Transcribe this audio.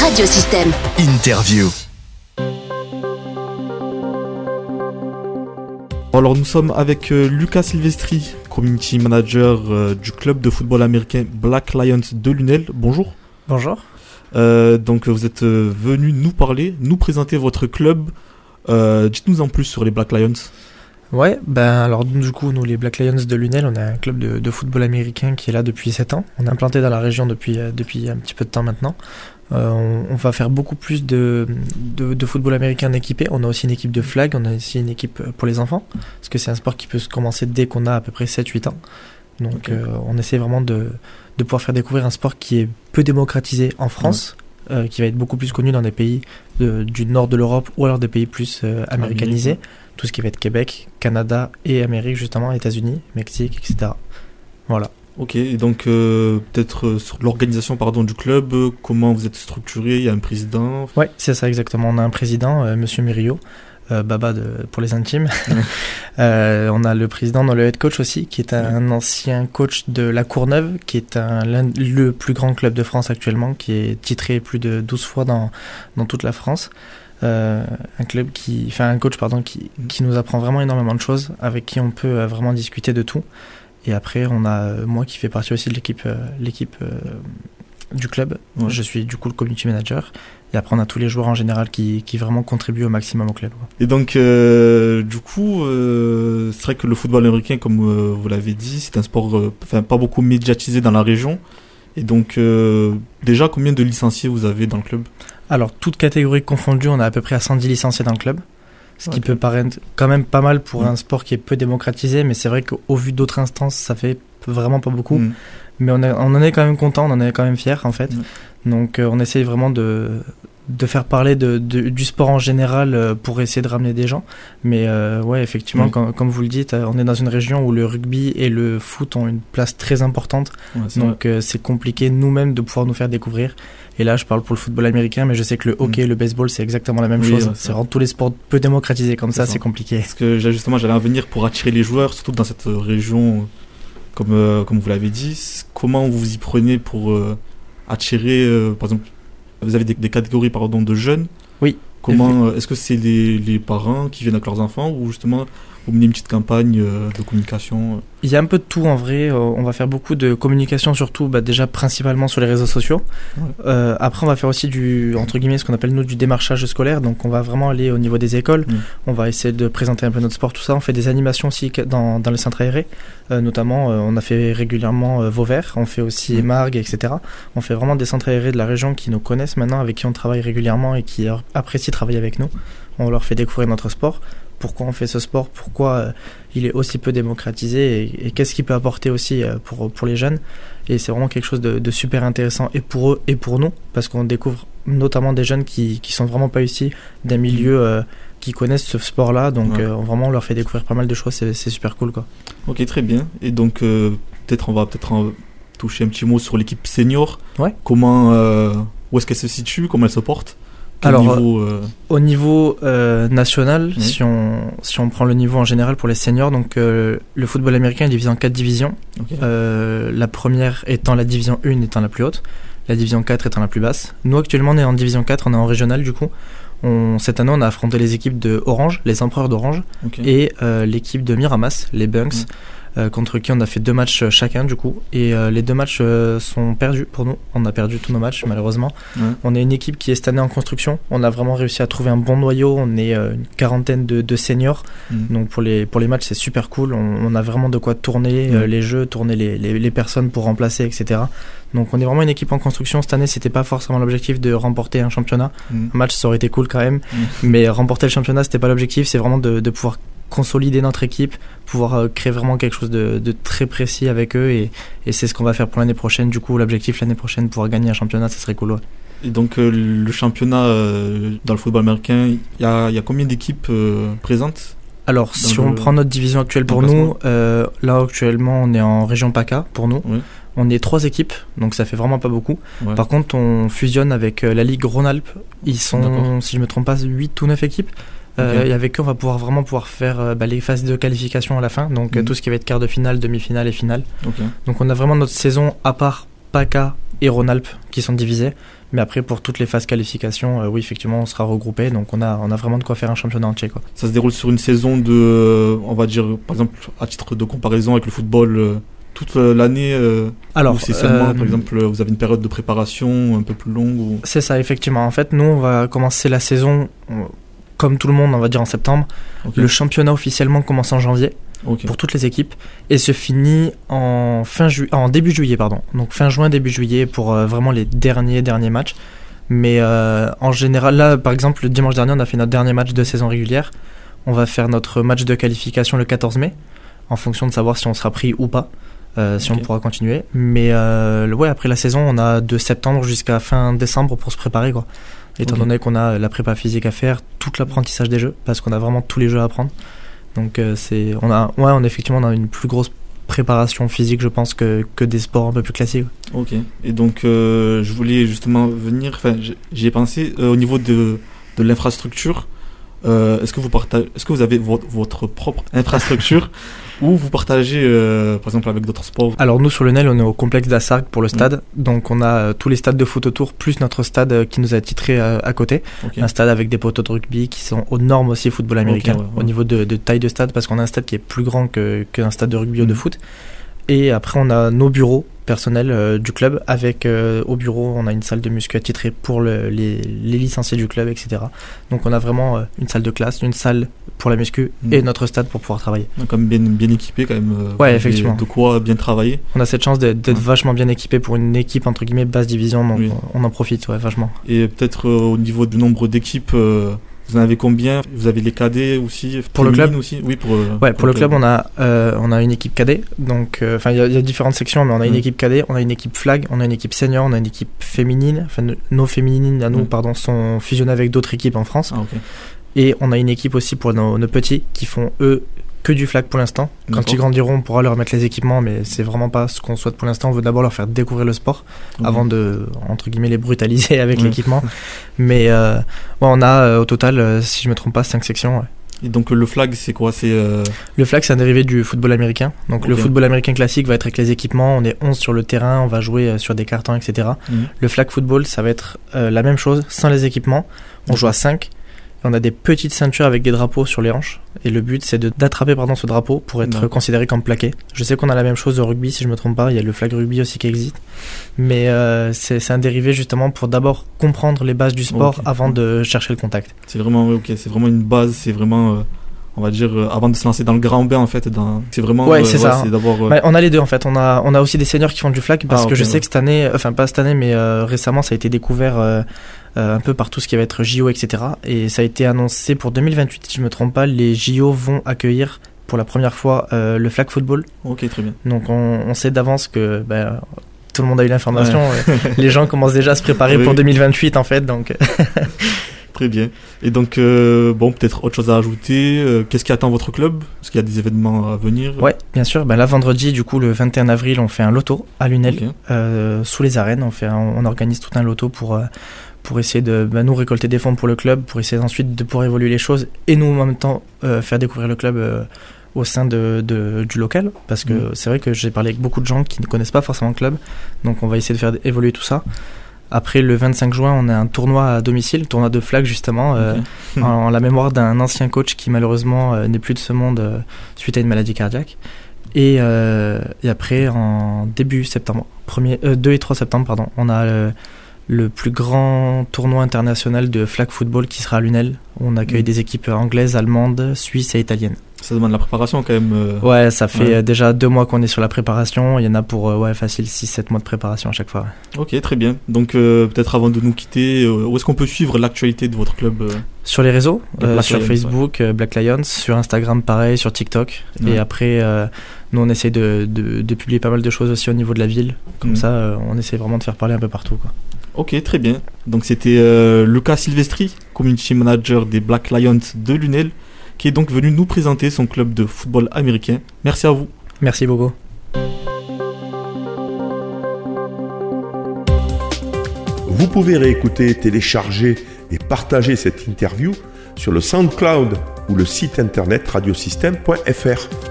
Radiosystème. Interview. Alors nous sommes avec euh, Lucas Silvestri, community manager euh, du club de football américain Black Lions de Lunel. Bonjour. Bonjour. Euh, donc vous êtes euh, venu nous parler, nous présenter votre club. Euh, Dites-nous en plus sur les Black Lions. Ouais, ben alors du coup, nous les Black Lions de Lunel, on a un club de, de football américain qui est là depuis 7 ans. On est implanté dans la région depuis, euh, depuis un petit peu de temps maintenant. Euh, on, on va faire beaucoup plus de, de, de football américain équipé. On a aussi une équipe de flag, on a aussi une équipe euh, pour les enfants, parce que c'est un sport qui peut se commencer dès qu'on a à peu près 7-8 ans. Donc euh, on essaie vraiment de, de pouvoir faire découvrir un sport qui est peu démocratisé en France, euh, qui va être beaucoup plus connu dans des pays de- du nord de l'Europe ou alors des pays plus euh, américanisés. Amérique, Tout ce qui va être Québec, Canada et Amérique justement, États-Unis, Mexique, etc. Voilà. Ok, et donc euh, peut-être euh, sur l'organisation pardon du club, euh, comment vous êtes structuré, il y a un président? Ouais, c'est ça exactement. On a un président, euh, Monsieur euh, Baba de, pour les intimes. Euh, on a le président, a le head coach aussi, qui est un ancien coach de la Courneuve, qui est un, le plus grand club de France actuellement, qui est titré plus de 12 fois dans, dans toute la France. Euh, un club qui, enfin un coach pardon, qui, qui nous apprend vraiment énormément de choses, avec qui on peut vraiment discuter de tout. Et après, on a euh, moi qui fais partie aussi de l'équipe, euh, l'équipe euh, du club. Ouais. Je suis du coup le community manager. Et après, on a tous les joueurs en général qui, qui vraiment contribuent au maximum au club. Et donc euh, du coup, euh, c'est vrai que le football américain, comme euh, vous l'avez dit, c'est un sport, enfin pas beaucoup médiatisé dans la région. Et donc déjà, combien de licenciés vous avez dans le club? Alors, toutes catégories confondues, on a à peu près à 110 licenciés dans le club. Ce qui peut paraître quand même pas mal pour un sport qui est peu démocratisé, mais c'est vrai qu'au vu d'autres instances, ça fait vraiment pas beaucoup. Mm. Mais on, est- on en est quand même content, on en est quand même fier en fait. Mm. Donc euh, on essaye vraiment de, de faire parler de, de- du sport en général euh, pour essayer de ramener des gens. Mais euh, ouais, effectivement, Oui. comme, comme vous le dites, euh, on est dans une région où le rugby et le foot ont une place très importante. Ouais. Donc euh, c'est compliqué nous-mêmes de pouvoir nous faire découvrir. Et là, je parle pour le football américain, mais je sais que le hockey et le baseball, c'est exactement la même Mm. Oui, chose. C'est vraiment tous les sports peu démocratisés comme ça, c'est compliqué. Parce que justement, j'allais en venir pour attirer les joueurs, surtout dans cette région, comme, euh, comme vous l'avez dit. Comment vous vous y prenez pour attirer, par exemple, vous avez des, des catégories pardon, de jeunes Oui. Comment euh, Est-ce que c'est les, les parents qui viennent avec leurs enfants ou justement vous menez une petite campagne euh, de communication euh, Il y a un peu de tout en vrai. Euh, on va faire beaucoup de communication, surtout bah, déjà principalement sur les réseaux sociaux. Ouais. Euh, après, on va faire aussi du entre guillemets ce qu'on appelle nous du démarchage scolaire. Donc, on va vraiment aller au niveau des écoles. Mm. On va essayer de présenter un peu notre sport, tout ça. On fait des animations aussi dans, dans les centres aérés. Euh, notamment, on a fait régulièrement Vauvert. On fait aussi Mm. Margues, etc. On fait vraiment des centres aérés de la région qui nous connaissent maintenant, avec qui on travaille régulièrement et qui apprécient travailler avec nous. On leur fait découvrir notre sport pourquoi on fait ce sport, pourquoi euh, il est aussi peu démocratisé et, et qu'est-ce qu'il peut apporter aussi euh, pour, pour les jeunes. Et c'est vraiment quelque chose de, de super intéressant et pour eux et pour nous, parce qu'on découvre notamment des jeunes qui, qui sont vraiment pas ici, d'un milieu euh, qui connaissent ce sport-là. Donc Ouais. euh, vraiment, on leur fait découvrir pas mal de choses, c'est super cool. quoi. Ok, très bien. Et donc, euh, peut-être on va peut-être en toucher un petit mot sur l'équipe senior. Ouais. Comment, où est-ce qu'elle se situe, comment elle se porte? Quel Alors, niveau, euh, Au niveau euh, national, Oui. si, on, si on prend le niveau en général pour les seniors, donc euh, le football américain est divisé en quatre divisions. Euh, la première étant la division 1 étant la plus haute, la division 4 étant la plus basse. Nous actuellement on est en division 4, on est en régional du coup. On, cette année on a affronté les équipes de Orange, les empereurs d'Orange, et euh, l'équipe de Miramas, les Bunks, Mm. Euh, contre qui on a fait deux matchs euh, chacun du coup. Et euh, les deux matchs sont perdus pour nous. On a perdu tous nos matchs malheureusement. Ouais. On est une équipe qui est cette année en construction. On a vraiment réussi à trouver un bon noyau. On est une quarantaine de, de seniors. Mm. Donc pour les, pour les matchs, c'est super cool. On, on a vraiment de quoi tourner les jeux, tourner les, les, les personnes pour remplacer, etc. Donc on est vraiment une équipe en construction. Cette année, c'était pas forcément l'objectif de remporter un championnat. Mm. Un match, ça aurait été cool quand même. Mm. Mais remporter le championnat, c'était pas l'objectif. C'est vraiment de, de pouvoir consolider notre équipe, pouvoir euh, créer vraiment quelque chose de, de très précis avec eux. Et, et c'est ce qu'on va faire pour l'année prochaine. Du coup, l'objectif l'année prochaine, pouvoir gagner un championnat, ça serait cool. ouais. Et donc, euh, le championnat euh, dans le football américain, il y a, il y a combien d'équipes euh, présentes? Alors, si on prend notre division actuelle pour nous, là actuellement on est en région PACA pour nous. Oui. On est trois équipes, donc ça fait vraiment pas beaucoup. Ouais. Par contre, on fusionne avec la Ligue Rhône-Alpes. Ils sont, si je me trompe pas, 8 ou 9 équipes. Euh, et avec eux, on va pouvoir vraiment pouvoir faire euh, bah, les phases de qualification à la fin. Donc euh, Mhm. tout ce qui va être quart de finale, demi-finale et finale. Donc on a vraiment notre saison à part PACA et Rhône-Alpes qui sont divisés. Mais après, pour toutes les phases qualification, oui, effectivement, on sera regroupé. Donc, on a, on a vraiment de quoi faire un championnat entier. Quoi. Ça se déroule sur une saison de, on va dire, par exemple, à titre de comparaison avec le football, toute l'année Alors, ou c'est seulement, par exemple, vous avez une période de préparation un peu plus longue ou... C'est ça, effectivement. En fait, nous, on va commencer la saison comme tout le monde, on va dire en septembre. Le championnat officiellement commence en janvier pour toutes les équipes et se finit en, fin en début juillet. Pardon. Donc fin juin, début juillet pour euh, vraiment les derniers, derniers matchs. Mais euh, en général, là, par exemple, le dimanche dernier, on a fait notre dernier match de saison régulière. On va faire notre match de qualification le 14 mai, en fonction de savoir si on sera pris ou pas, euh, si on pourra continuer. Mais ouais, après la saison, on a de septembre jusqu'à fin décembre pour se préparer. Quoi étant donné qu'on a la prépa physique à faire, tout l'apprentissage des jeux, parce qu'on a vraiment tous les jeux à apprendre. Donc euh, c'est, on a, ouais, on effectivement on a une plus grosse préparation physique, je pense, que, que des sports un peu plus classiques. Ok. Et donc euh, je voulais justement venir, enfin j'y ai pensé euh, au niveau de, de l'infrastructure. est-ce que vous partagez, est-ce que vous avez votre propre infrastructure? Ou vous partagez euh, par exemple avec d'autres sports? Alors nous sur le NEL on est au complexe d'Assargues pour le stade, donc on a euh, tous les stades de foot autour plus notre stade euh, qui nous a titré à côté, un stade avec des poteaux de rugby qui sont aux normes aussi football américain au niveau de, taille de stade parce qu'on a un stade qui est plus grand qu'un stade de rugby ou de mm. foot. Et après on a nos bureaux personnel euh, du club. Avec euh, au bureau, on a une salle de muscu attitrée pour les, les, licenciés du club, etc. Donc on a vraiment euh, une salle de classe, une salle pour la muscu mm. et notre stade pour pouvoir travailler. Donc comme bien, bien équipé quand même. ouais, effectivement. De quoi bien travailler. On a cette chance d'être vachement bien équipé pour une équipe entre guillemets basse division, donc on, en profite ouais, vachement. Et peut-être au niveau du nombre d'équipes vous en avez combien? Vous avez les cadets aussi Pour le club? aussi? Oui, pour, euh, ouais, pour, le club, on, a, euh, on a une équipe cadet. Donc, euh, enfin, il y, a différentes sections, mais on a une mm. équipe cadet, on a une équipe flag, on a une équipe senior, on a une équipe féminine. Enfin, nos féminines à nous, mm. pardon, sont fusionnées avec d'autres équipes en France. Ah, Et on a une équipe aussi pour nos, nos petits qui font, eux, que du flag pour l'instant. Quand ils grandiront, on pourra leur mettre les équipements, mais c'est vraiment pas ce qu'on souhaite pour l'instant. On veut d'abord leur faire découvrir le sport avant de, entre guillemets, les brutaliser avec l'équipement. Mais euh, on a euh, au total, euh, si je me trompe pas, 5 sections. Et donc le flag, c'est quoi? C'est Le flag, c'est un dérivé du football américain. Donc le football américain classique va être avec les équipements. On est 11 sur le terrain, on va jouer sur des cartons, etc. Mhm. Le flag football, ça va être la même chose, sans les équipements. On joue à 5 on a des petites ceintures avec des drapeaux sur les hanches. Et le but, c'est d'attraper pardon ce drapeau pour être considéré comme plaqué. Je sais qu'on a la même chose au rugby, si je me trompe pas. Il y a le flag rugby aussi qui existe. Mais euh, c'est un dérivé justement pour d'abord comprendre les bases du sport avant de chercher le contact. C'est vraiment, ok, c'est vraiment une base. C'est vraiment. Euh, on va dire euh, avant de se lancer dans le grand bain en fait c'est vraiment ouais c'est ça on a les deux en fait on a on a aussi des seniors qui font du flag parce ah, que je sais que cette année enfin pas cette année mais récemment ça a été découvert euh, un peu par tout ce qui va être JO, etc. Et ça a été annoncé pour 2028, si je ne me trompe pas, les JO vont accueillir pour la première fois euh, le flag football. Ok, très bien. Donc on, sait d'avance que ben, tout le monde a eu l'information. Euh, les gens commencent déjà à se préparer pour 2028 en fait. Donc Très bien. Et donc, bon, peut-être autre chose à ajouter. Qu'est-ce qui attend votre club? Est-ce qu'il y a des événements à venir? Ouais, bien sûr. Ben là, vendredi, du coup, le 21 avril, on fait un loto à Lunel, sous les arènes. On, fait on organise tout un loto pour, pour essayer de bah, nous récolter des fonds pour le club, pour essayer ensuite de pouvoir évoluer les choses et nous en même temps euh, faire découvrir le club euh, au sein de, du local. Parce que mm. c'est vrai que j'ai parlé avec beaucoup de gens qui ne connaissent pas forcément le club, donc on va essayer de faire évoluer tout ça. Après le 25 juin, on a un tournoi à domicile, tournoi de flag justement, euh, en, la mémoire d'un ancien coach qui malheureusement n'est plus de ce monde suite à une maladie cardiaque. Et, et, après, en début septembre, 2 et 3 septembre, pardon, on a le plus grand tournoi international de flag football qui sera à Lunel. On accueille mm. des équipes anglaises, allemandes, suisses et italiennes. Ça demande la préparation quand même. Euh. Ouais, ça fait déjà deux mois qu'on est sur la préparation. Il y en a pour euh, ouais, facile 6-7 mois de préparation à chaque fois. Ok, très bien. Donc euh, peut-être avant de nous quitter, où est-ce qu'on peut suivre l'actualité de votre club Sur les réseaux, sur Facebook, Black Lions, sur Instagram pareil, sur TikTok. Et après, nous on essaie de, de, publier pas mal de choses aussi au niveau de la ville. Comme mm. ça, on essaie vraiment de faire parler un peu partout. Quoi. Ok, très bien. Donc c'était Lucas Silvestri, community manager des Black Lions de Lunel qui est donc venu nous présenter son club de football américain. Merci à vous. Merci beaucoup. Vous pouvez réécouter, télécharger et partager cette interview sur le SoundCloud ou le site internet radiosystème.fr.